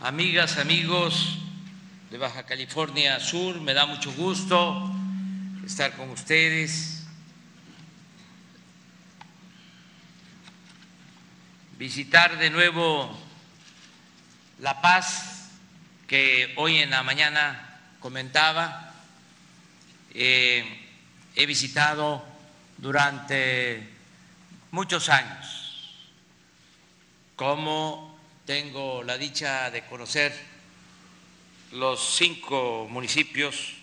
amigas, amigos de Baja California Sur, me da mucho gusto estar con ustedes. Visitar de nuevo La Paz, que hoy en la mañana comentaba. Eh, he visitado durante muchos años, como tengo la dicha de conocer los cinco municipios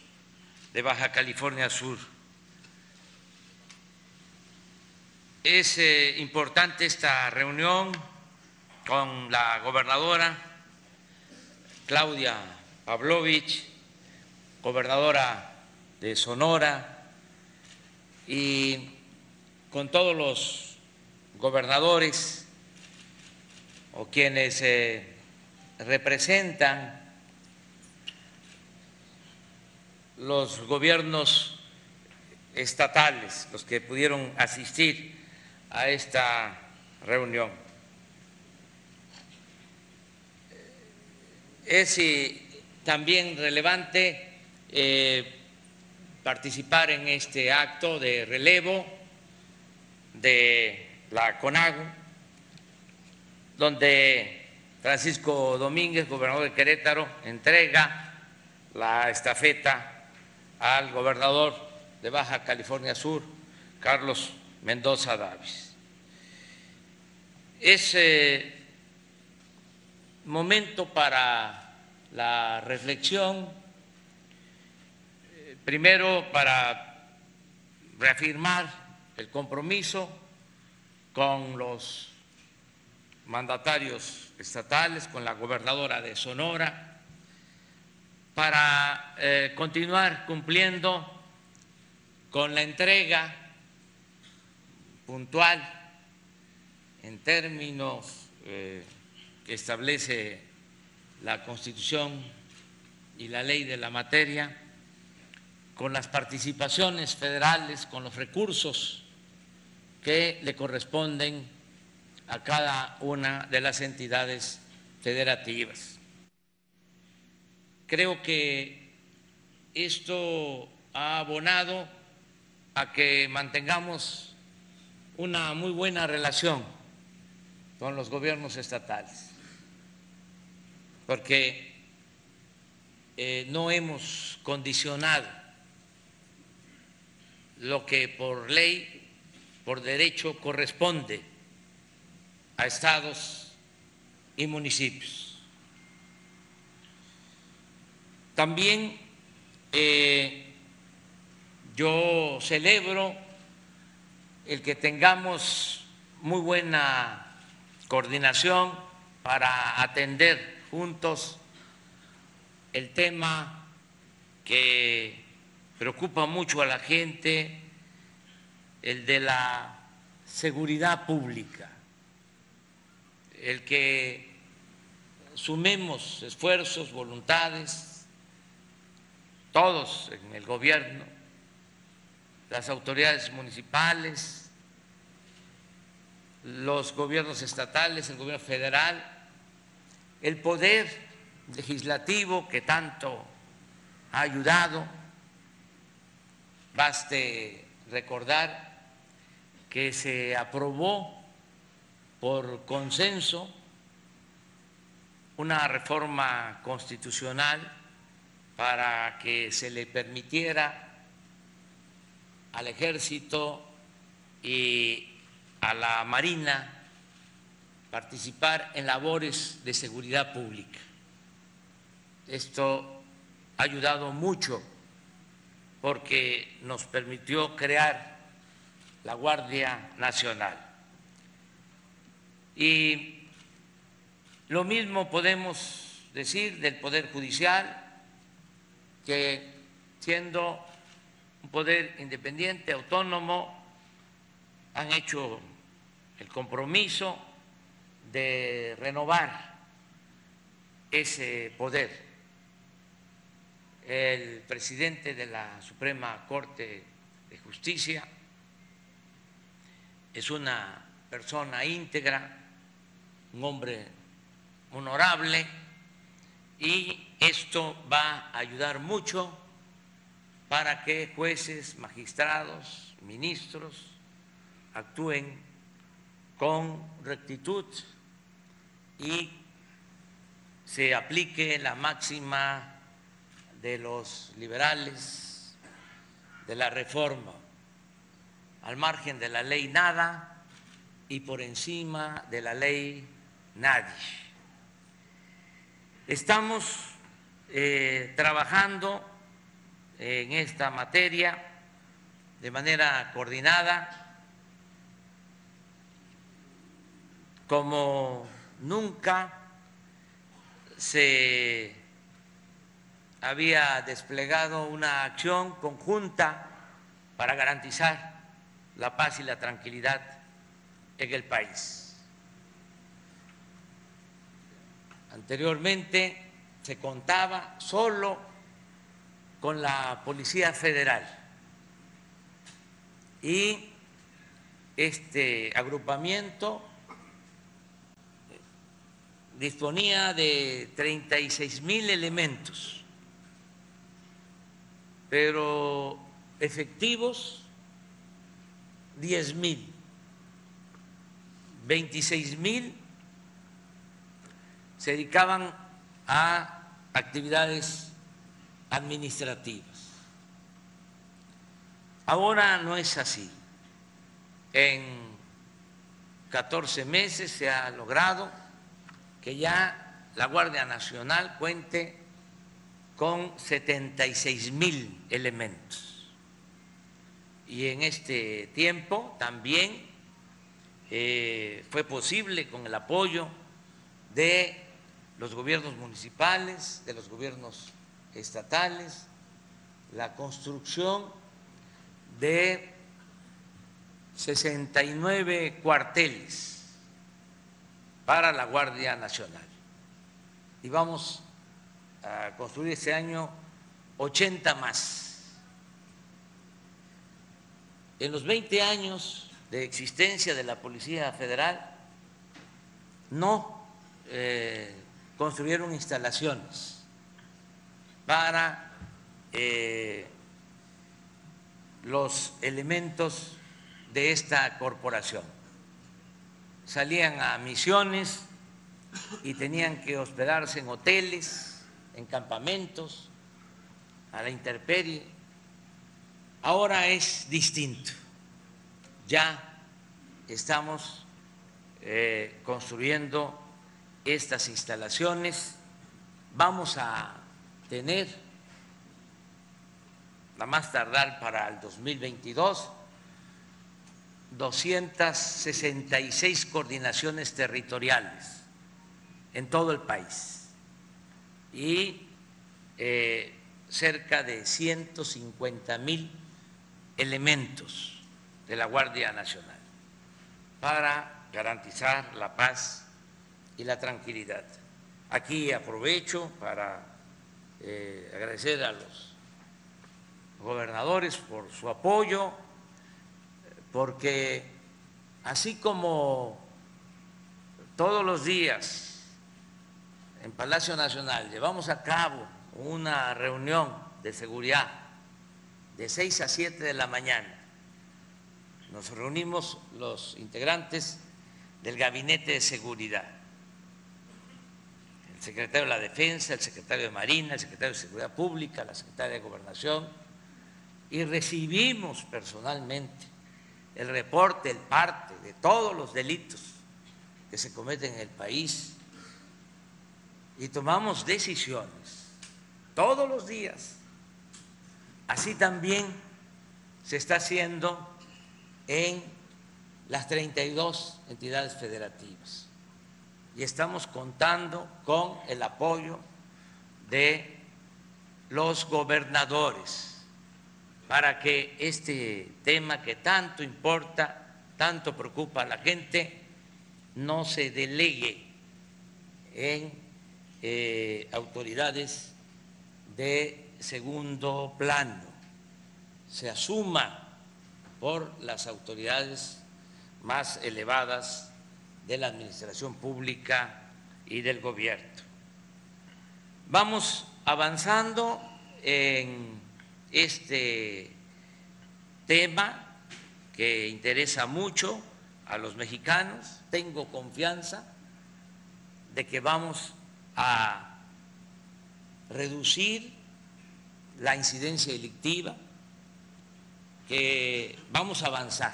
de Baja California Sur. Es eh, importante esta reunión con la gobernadora Claudia Pavlovich, gobernadora de Sonora, y con todos los gobernadores o quienes eh, representan los gobiernos estatales, los que pudieron asistir a esta reunión. Es eh, también relevante eh, participar en este acto de relevo de la CONAGO, donde Francisco Domínguez, gobernador de Querétaro, entrega la estafeta al gobernador de Baja California Sur, Carlos Mendoza Davis. Es eh, momento para la reflexión, eh, primero para reafirmar el compromiso con los mandatarios estatales, con la gobernadora de Sonora, para eh, continuar cumpliendo con la entrega puntual en términos eh, que establece la Constitución y la ley de la materia, con las participaciones federales, con los recursos que le corresponden a cada una de las entidades federativas. Creo que esto ha abonado a que mantengamos una muy buena relación con los gobiernos estatales, porque eh, no hemos condicionado lo que por ley, por derecho corresponde a estados y municipios. También eh, yo celebro el que tengamos muy buena coordinación para atender juntos el tema que preocupa mucho a la gente, el de la seguridad pública, el que sumemos esfuerzos, voluntades, todos en el gobierno, las autoridades municipales, los gobiernos estatales, el gobierno federal, el poder legislativo que tanto ha ayudado. Baste recordar que se aprobó por consenso una reforma constitucional para que se le permitiera al ejército y a la marina participar en labores de seguridad pública. Esto ha ayudado mucho porque nos permitió crear la Guardia Nacional. Y lo mismo podemos decir del Poder Judicial, que siendo un poder independiente, autónomo, han hecho el compromiso de renovar ese poder. El presidente de la Suprema Corte de Justicia es una persona íntegra, un hombre honorable y esto va a ayudar mucho para que jueces, magistrados, ministros actúen con rectitud y se aplique la máxima de los liberales de la reforma, al margen de la ley nada y por encima de la ley nadie. Estamos eh, trabajando en esta materia de manera coordinada, como nunca se había desplegado una acción conjunta para garantizar la paz y la tranquilidad en el país. Anteriormente se contaba solo con la Policía Federal y este agrupamiento disponía de 36 mil elementos, pero efectivos 10 mil, 26 mil se dedicaban a actividades administrativas. Ahora no es así. En 14 meses se ha logrado que ya la Guardia Nacional cuente con 76 mil elementos. Y en este tiempo también eh, fue posible con el apoyo de los gobiernos municipales, de los gobiernos estatales, la construcción de 69 cuarteles para la Guardia Nacional. Y vamos a construir este año 80 más. En los 20 años de existencia de la Policía Federal, no eh, construyeron instalaciones para eh, los elementos de esta corporación. Salían a misiones y tenían que hospedarse en hoteles, en campamentos, a la intemperie. Ahora es distinto. Ya estamos eh, construyendo estas instalaciones. Vamos a tener, a más tardar para el 2022, 266 coordinaciones territoriales en todo el país y eh, cerca de 150 mil elementos de la Guardia Nacional para garantizar la paz y la tranquilidad. Aquí aprovecho para eh, agradecer a los gobernadores por su apoyo, porque así como todos los días en Palacio Nacional llevamos a cabo una reunión de seguridad de 6 a 7 de la mañana, nos reunimos los integrantes del Gabinete de Seguridad secretario de la Defensa, el secretario de Marina, el secretario de Seguridad Pública, la secretaria de Gobernación, y recibimos personalmente el reporte, el parte de todos los delitos que se cometen en el país y tomamos decisiones todos los días. Así también se está haciendo en las 32 entidades federativas y estamos contando con el apoyo de los gobernadores para que este tema que tanto importa, tanto preocupa a la gente, no se delegue en eh, autoridades de segundo plano, se asuma por las autoridades más elevadas de la administración pública y del gobierno. Vamos avanzando en este tema que interesa mucho a los mexicanos. Tengo confianza de que vamos a reducir la incidencia delictiva, que vamos a avanzar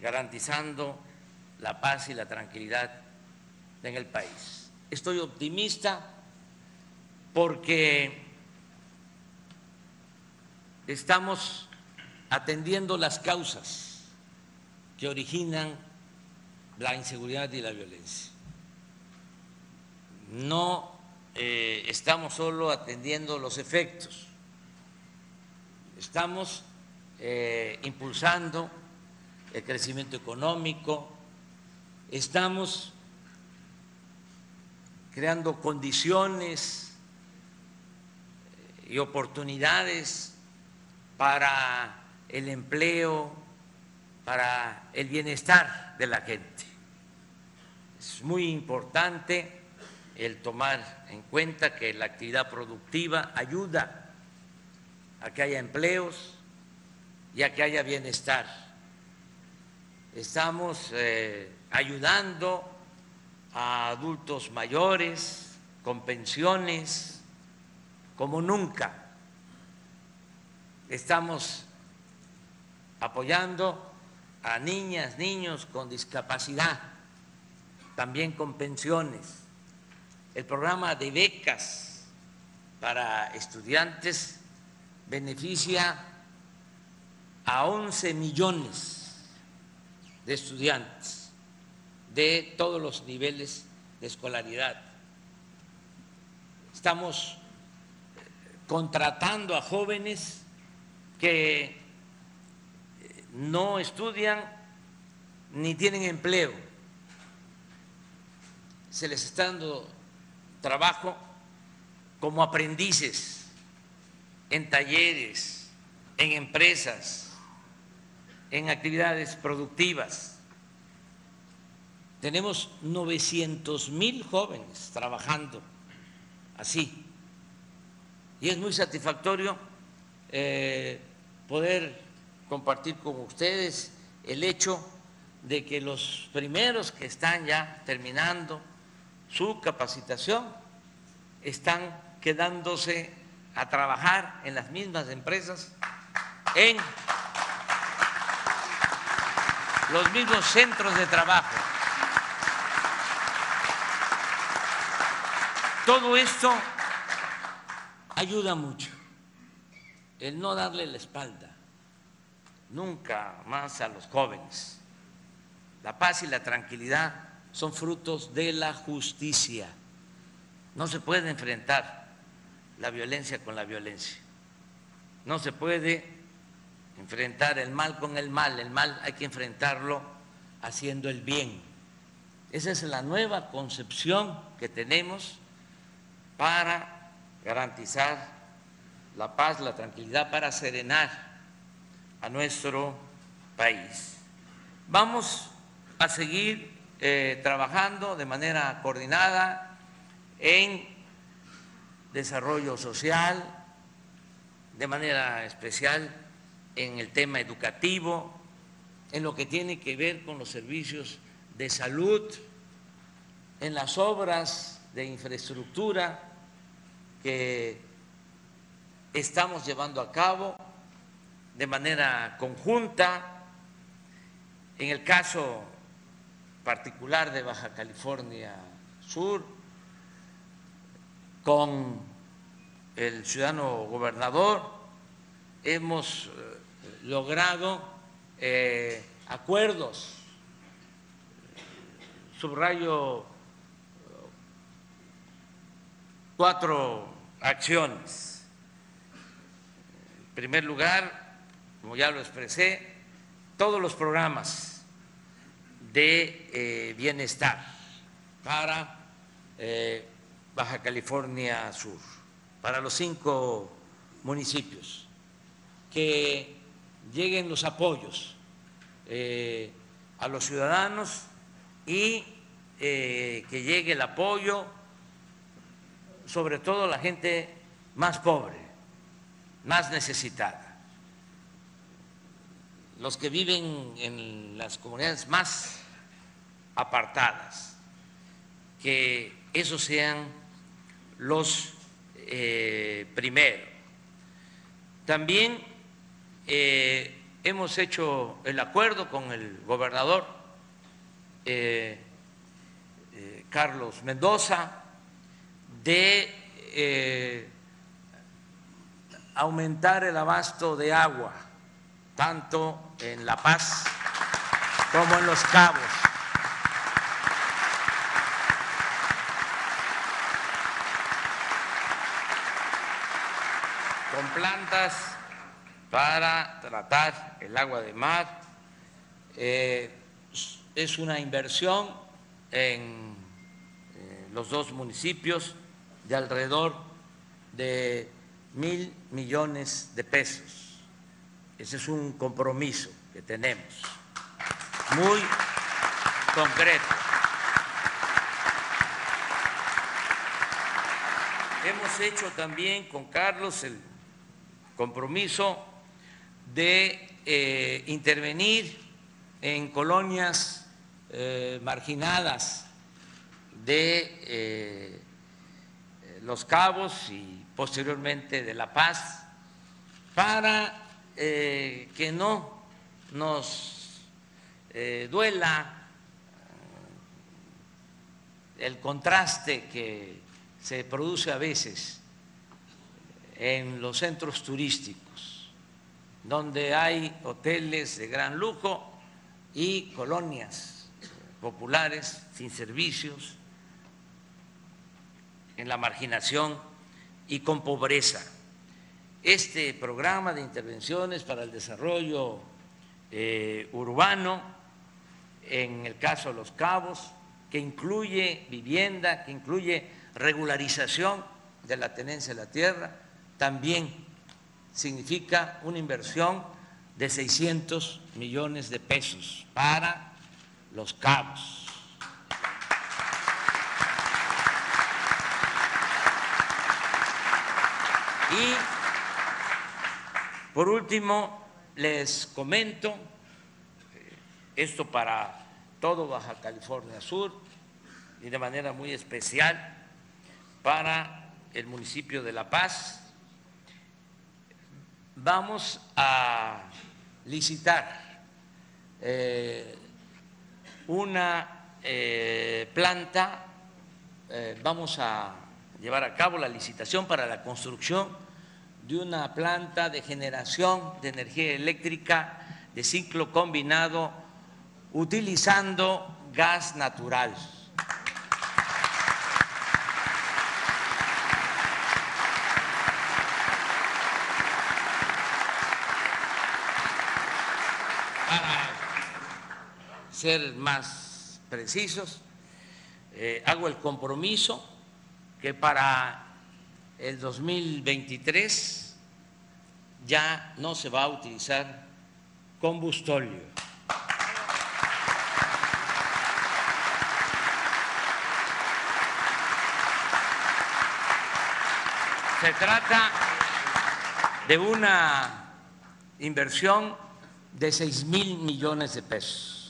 garantizando la paz y la tranquilidad en el país. Estoy optimista porque estamos atendiendo las causas que originan la inseguridad y la violencia. No eh, estamos solo atendiendo los efectos, estamos eh, impulsando el crecimiento económico, estamos creando condiciones y oportunidades para el empleo, para el bienestar de la gente. Es muy importante el tomar en cuenta que la actividad productiva ayuda a que haya empleos y a que haya bienestar. Estamos eh, ayudando a adultos mayores con pensiones como nunca estamos apoyando a niñas, niños con discapacidad, también con pensiones. El programa de becas para estudiantes beneficia a 11 millones de estudiantes de todos los niveles de escolaridad. Estamos contratando a jóvenes que eh, no estudian ni tienen empleo. Se les está dando trabajo como aprendices en talleres, en empresas, en actividades productivas. Tenemos 900 mil jóvenes trabajando así. Y es muy satisfactorio eh, poder compartir con ustedes el hecho de que los primeros que están ya terminando su capacitación están quedándose a trabajar en las mismas empresas, en los mismos centros de trabajo. Todo esto ayuda mucho el no darle la espalda nunca más a los jóvenes. La paz y la tranquilidad son frutos de la justicia. No se puede enfrentar la violencia con la violencia. No se puede enfrentar el mal con el mal. El mal hay que enfrentarlo haciendo el bien. Esa es la nueva concepción que tenemos para garantizar la paz, la tranquilidad, para serenar a nuestro país. Vamos a seguir eh, trabajando de manera coordinada en desarrollo social, de manera especial en el tema educativo, en lo que tiene que ver con los servicios de salud, en las obras de infraestructura que estamos llevando a cabo de manera conjunta. En el caso particular de Baja California Sur, con el ciudadano gobernador, hemos eh, logrado eh, acuerdos, subrayo cuatro acciones. Primer lugar, como ya lo expresé, todos los programas de eh, bienestar para eh, Baja California Sur, para los cinco municipios, que lleguen los apoyos eh, a los ciudadanos y que llegue el apoyo sobre todo la gente más pobre, más necesitada, los que viven en las comunidades más apartadas, que esos sean los eh, primeros. También eh, hemos hecho el acuerdo con el gobernador eh, Carlos Mendoza de aumentar el abasto de agua, tanto en La Paz como en Los Cabos. con plantas para tratar el agua de mar. Eh, es una inversión en eh, los dos municipios de alrededor de mil millones de pesos. Ese es un compromiso que tenemos, muy concreto. Hemos hecho también con Carlos el compromiso de eh, intervenir en colonias eh, marginadas de eh, Los Cabos y posteriormente de La Paz para que no nos duela el contraste que se produce a veces en los centros turísticos, donde hay hoteles de gran lujo y colonias populares sin servicios, en la marginación y con pobreza. Este programa de intervenciones para el desarrollo eh, urbano, en el caso de Los Cabos, que incluye vivienda, que incluye regularización de la tenencia de la tierra, también significa una inversión de 600 millones de pesos para los cabos. Y por último, les comento, eh, esto para todo Baja California Sur y de manera muy especial para el municipio de La Paz, vamos a licitar eh, una eh, planta, vamos a llevar a cabo la licitación para la construcción de una planta de generación de energía eléctrica de ciclo combinado utilizando gas natural. ser más precisos, eh, hago el compromiso que para el 2023 ya no se va a utilizar combustóleo. Se trata de una inversión de seis mil millones de pesos.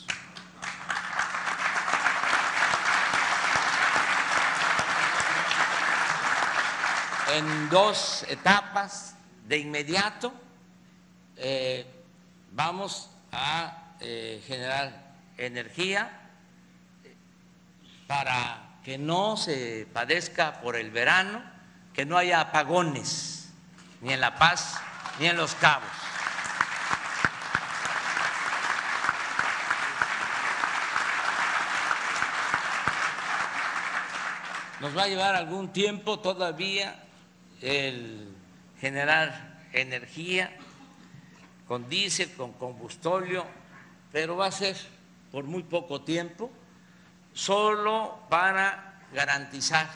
En dos etapas de inmediato. Eh, vamos a eh, generar energía para que no se padezca por el verano, que no haya apagones ni en La Paz ni en Los Cabos. Nos va a llevar algún tiempo todavía el generar energía con diésel, con combustóleo, pero va a ser por muy poco tiempo, solo para garantizar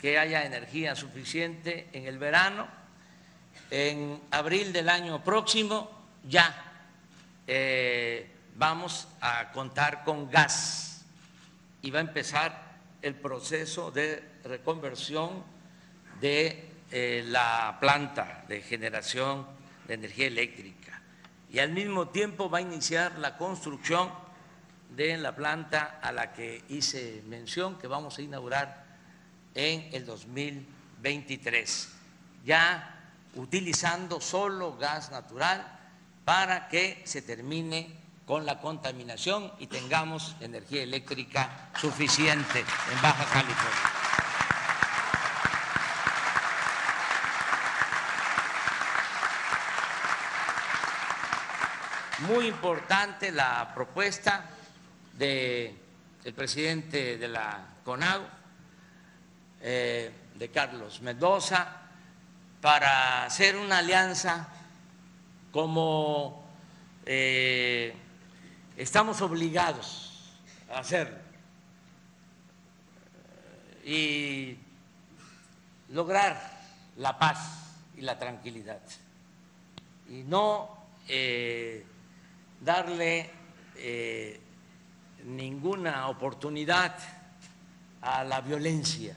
que haya energía suficiente en el verano. En abril del año próximo ya eh, vamos a contar con gas y va a empezar el proceso de reconversión de eh, la planta de generación de energía eléctrica y al mismo tiempo va a iniciar la construcción de la planta a la que hice mención que vamos a inaugurar en el 2023, ya utilizando solo gas natural para que se termine con la contaminación y tengamos energía eléctrica suficiente en Baja California. Muy importante la propuesta del presidente de la CONAU, eh, de Carlos Mendoza, para hacer una alianza como eh, estamos obligados a hacerlo y lograr la paz y la tranquilidad. Y no eh, darle eh, ninguna oportunidad a la violencia.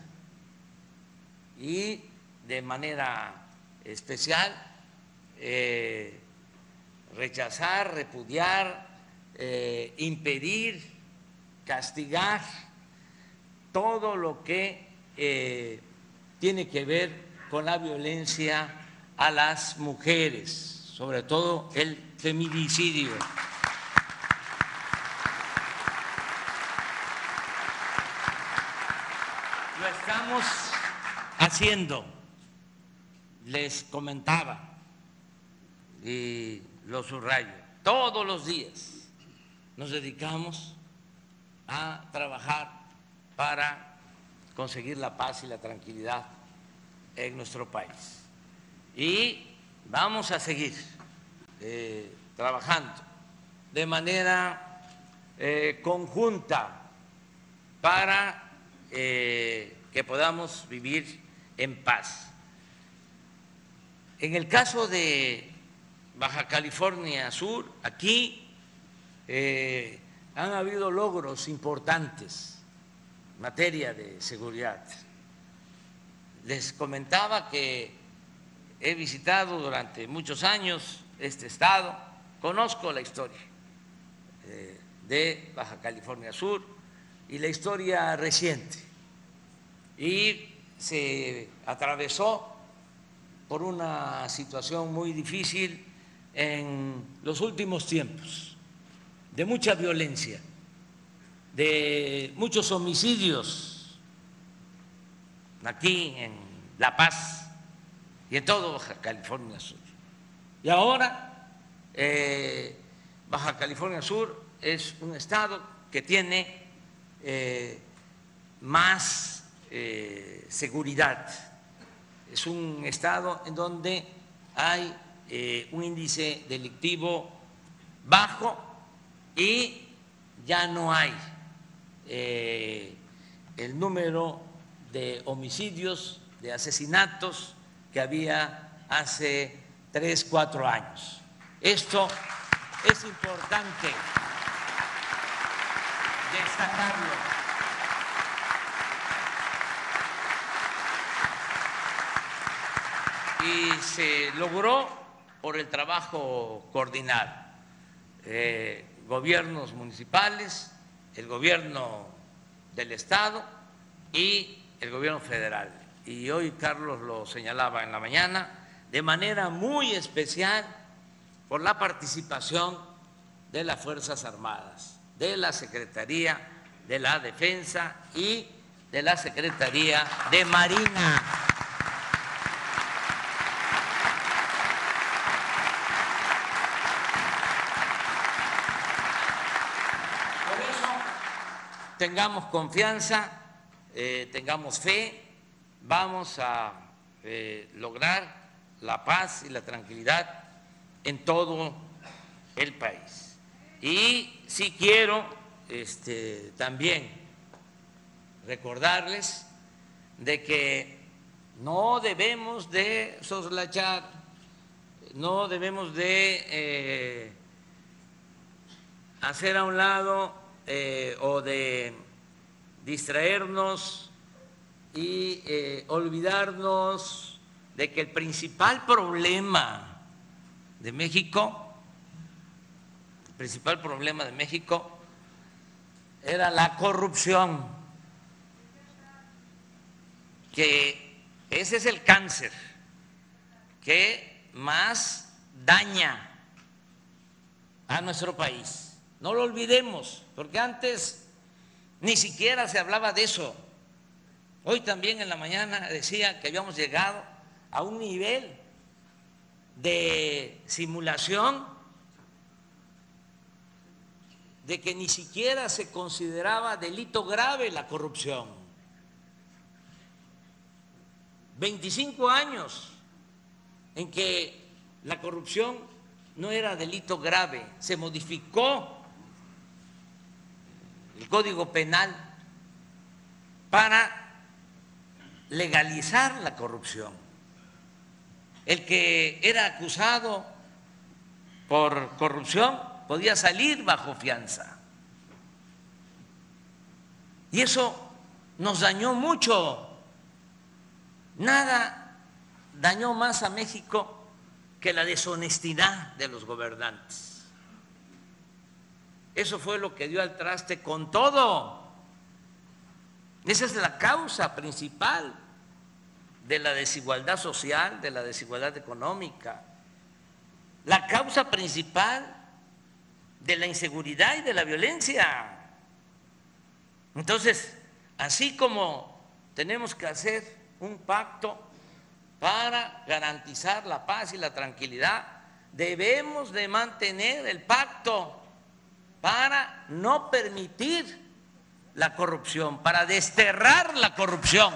Y de manera especial eh, rechazar, repudiar eh, impedir, castigar todo lo que tiene que ver con la violencia a las mujeres, sobre todo el feminicidio. Lo estamos haciendo, les comentaba y lo subrayo, todos los días nos dedicamos a trabajar para conseguir la paz y la tranquilidad en nuestro país. Y vamos a seguir eh, trabajando de manera eh, conjunta para eh, que podamos vivir en paz. En el caso de Baja California Sur, aquí han habido logros importantes en materia de seguridad. Les comentaba que he visitado durante muchos años este estado, conozco la historia eh, de Baja California Sur y la historia reciente. Y se atravesó por una situación muy difícil en los últimos tiempos de mucha violencia, de muchos homicidios aquí en La Paz y en todo Baja California Sur. Y ahora eh, Baja California Sur es un estado que tiene eh, más eh, seguridad, es un estado en donde hay un índice delictivo bajo y ya no hay el número de homicidios, de asesinatos que había hace tres, cuatro años. Esto es importante destacarlo. Y se logró por el trabajo coordinado. Eh, gobiernos municipales, el gobierno del Estado y el gobierno federal. Y hoy Carlos lo señalaba en la mañana, de manera muy especial por la participación de las Fuerzas Armadas, de la Secretaría de la Defensa y de la Secretaría de Marina. tengamos confianza, eh, tengamos fe, vamos a eh, lograr la paz y la tranquilidad en todo el país. Y sí quiero este, también recordarles de que no debemos de soslachar, no debemos de eh, hacer a un lado eh, o de distraernos y eh, olvidarnos de que el principal problema de México, el principal problema de México era la corrupción, que ese es el cáncer que más daña a nuestro país. No lo olvidemos, porque antes ni siquiera se hablaba de eso. Hoy también en la mañana decía que habíamos llegado a un nivel de simulación de que ni siquiera se consideraba delito grave la corrupción. 25 años en que la corrupción no era delito grave, se modificó el Código Penal para legalizar la corrupción. El que era acusado por corrupción podía salir bajo fianza. Y eso nos dañó mucho. Nada dañó más a México que la deshonestidad de los gobernantes. Eso fue lo que dio al traste con todo. Esa es la causa principal de la desigualdad social, de la desigualdad económica, la causa principal de la inseguridad y de la violencia. Entonces, así como tenemos que hacer un pacto para garantizar la paz y la tranquilidad, debemos de mantener el pacto para no permitir la corrupción, para desterrar la corrupción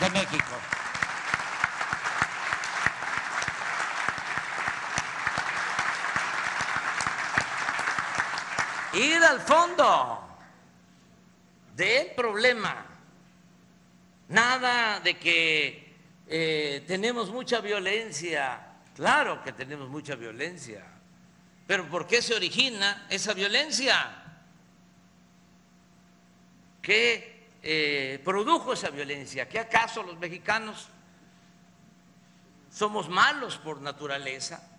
de México. Ir al fondo del problema. Nada de que eh, tenemos mucha violencia. Claro que tenemos mucha violencia. Pero ¿por qué se origina esa violencia? ¿Qué eh, produjo esa violencia? ¿Qué acaso los mexicanos somos malos por naturaleza?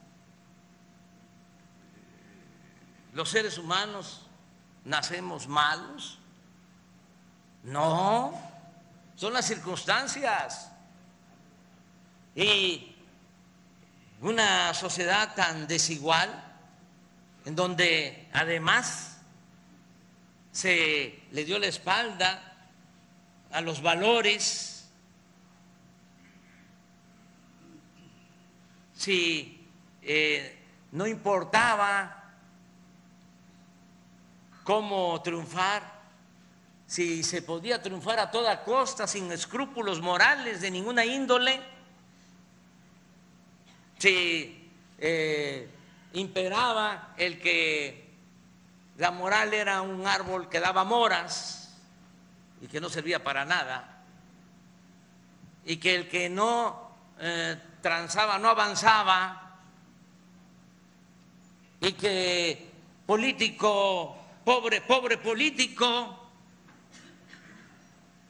¿Los seres humanos nacemos malos? No, son las circunstancias. Y una sociedad tan desigual, en donde además se le dio la espalda a los valores, si eh, no importaba cómo triunfar, si se podía triunfar a toda costa, sin escrúpulos morales de ninguna índole, si eh, imperaba el que la moral era un árbol que daba moras y que no servía para nada, y que el que no eh, transaba no avanzaba, y que político, pobre, pobre político,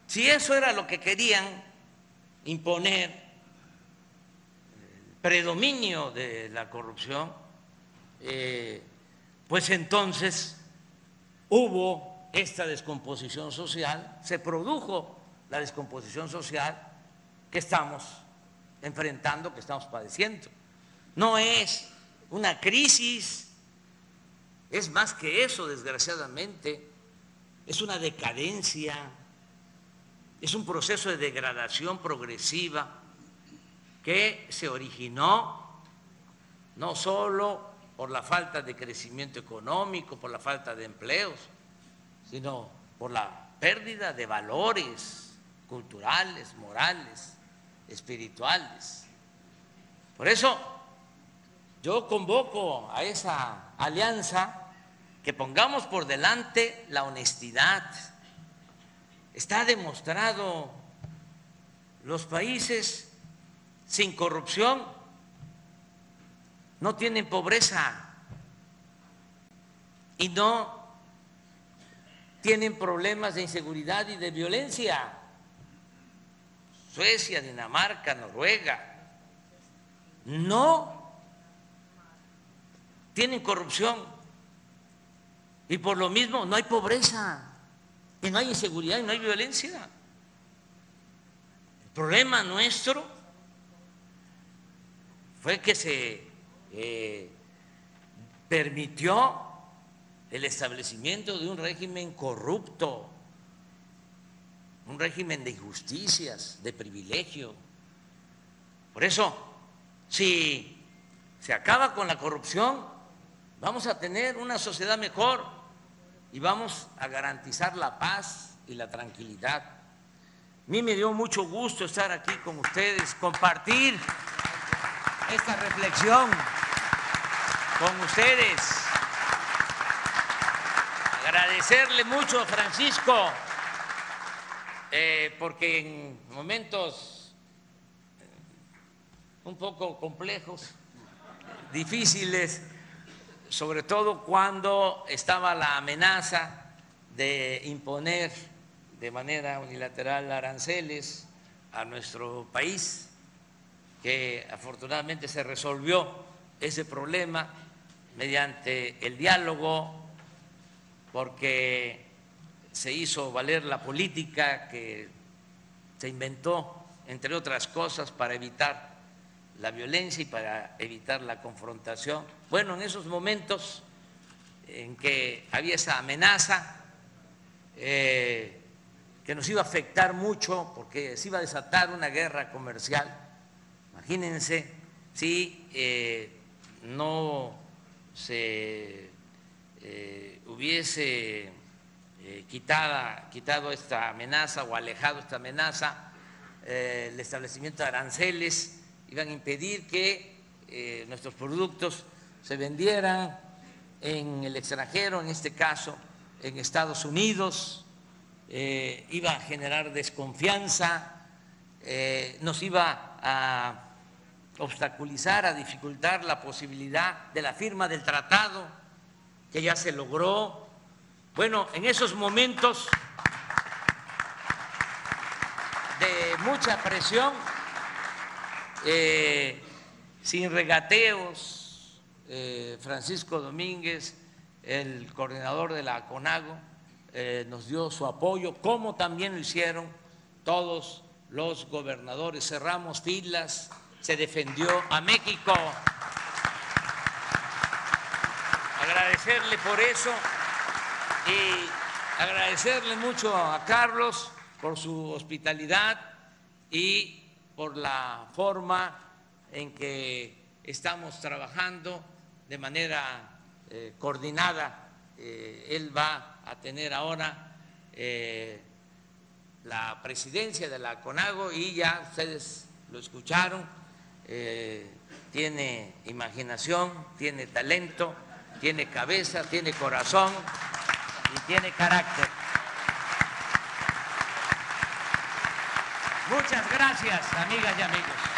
si eso era lo que querían imponer, el predominio de la corrupción, eh, pues entonces hubo esta descomposición social, se produjo la descomposición social que estamos enfrentando, que estamos padeciendo. No es una crisis, es más que eso, desgraciadamente, es una decadencia, es un proceso de degradación progresiva que se originó no solo por la falta de crecimiento económico, por la falta de empleos, sino por la pérdida de valores culturales, morales, espirituales. Por eso yo convoco a esa alianza que pongamos por delante la honestidad. Está demostrado los países sin corrupción no tienen pobreza y no tienen problemas de inseguridad y de violencia. Suecia, Dinamarca, Noruega, no tienen corrupción y por lo mismo no hay pobreza y no hay inseguridad y no hay violencia. El problema nuestro fue que se eh, permitió el establecimiento de un régimen corrupto, un régimen de injusticias, de privilegio. Por eso, si se acaba con la corrupción, vamos a tener una sociedad mejor y vamos a garantizar la paz y la tranquilidad. A mí me dio mucho gusto estar aquí con ustedes, compartir esta reflexión con ustedes. Agradecerle mucho a Francisco, eh, porque en momentos eh, un poco complejos, difíciles, sobre todo cuando estaba la amenaza de imponer de manera unilateral aranceles a nuestro país, que afortunadamente se resolvió ese problema mediante el diálogo, porque se hizo valer la política que se inventó, entre otras cosas, para evitar la violencia y para evitar la confrontación. Bueno, en esos momentos en que había esa amenaza eh, que nos iba a afectar mucho porque se iba a desatar una guerra comercial, imagínense si eh, no se eh, hubiese quitado esta amenaza o alejado esta amenaza, el establecimiento de aranceles, iban a impedir que eh, nuestros productos se vendieran en el extranjero, en este caso en Estados Unidos, eh, iba a generar desconfianza, eh, nos iba a obstaculizar, a dificultar la posibilidad de la firma del tratado que ya se logró. Bueno, en esos momentos de mucha presión, eh, sin regateos, eh, Francisco Domínguez, el coordinador de la CONAGO, eh, nos dio su apoyo, como también lo hicieron todos los gobernadores. Cerramos filas, se defendió a México. Agradecerle por eso y agradecerle mucho a Carlos por su hospitalidad y por la forma en que estamos trabajando de manera eh, coordinada. Eh, él va a tener ahora eh, la presidencia de la CONAGO y ya ustedes lo escucharon, tiene imaginación, tiene talento, tiene cabeza, tiene corazón y tiene carácter. Muchas gracias, amigas y amigos.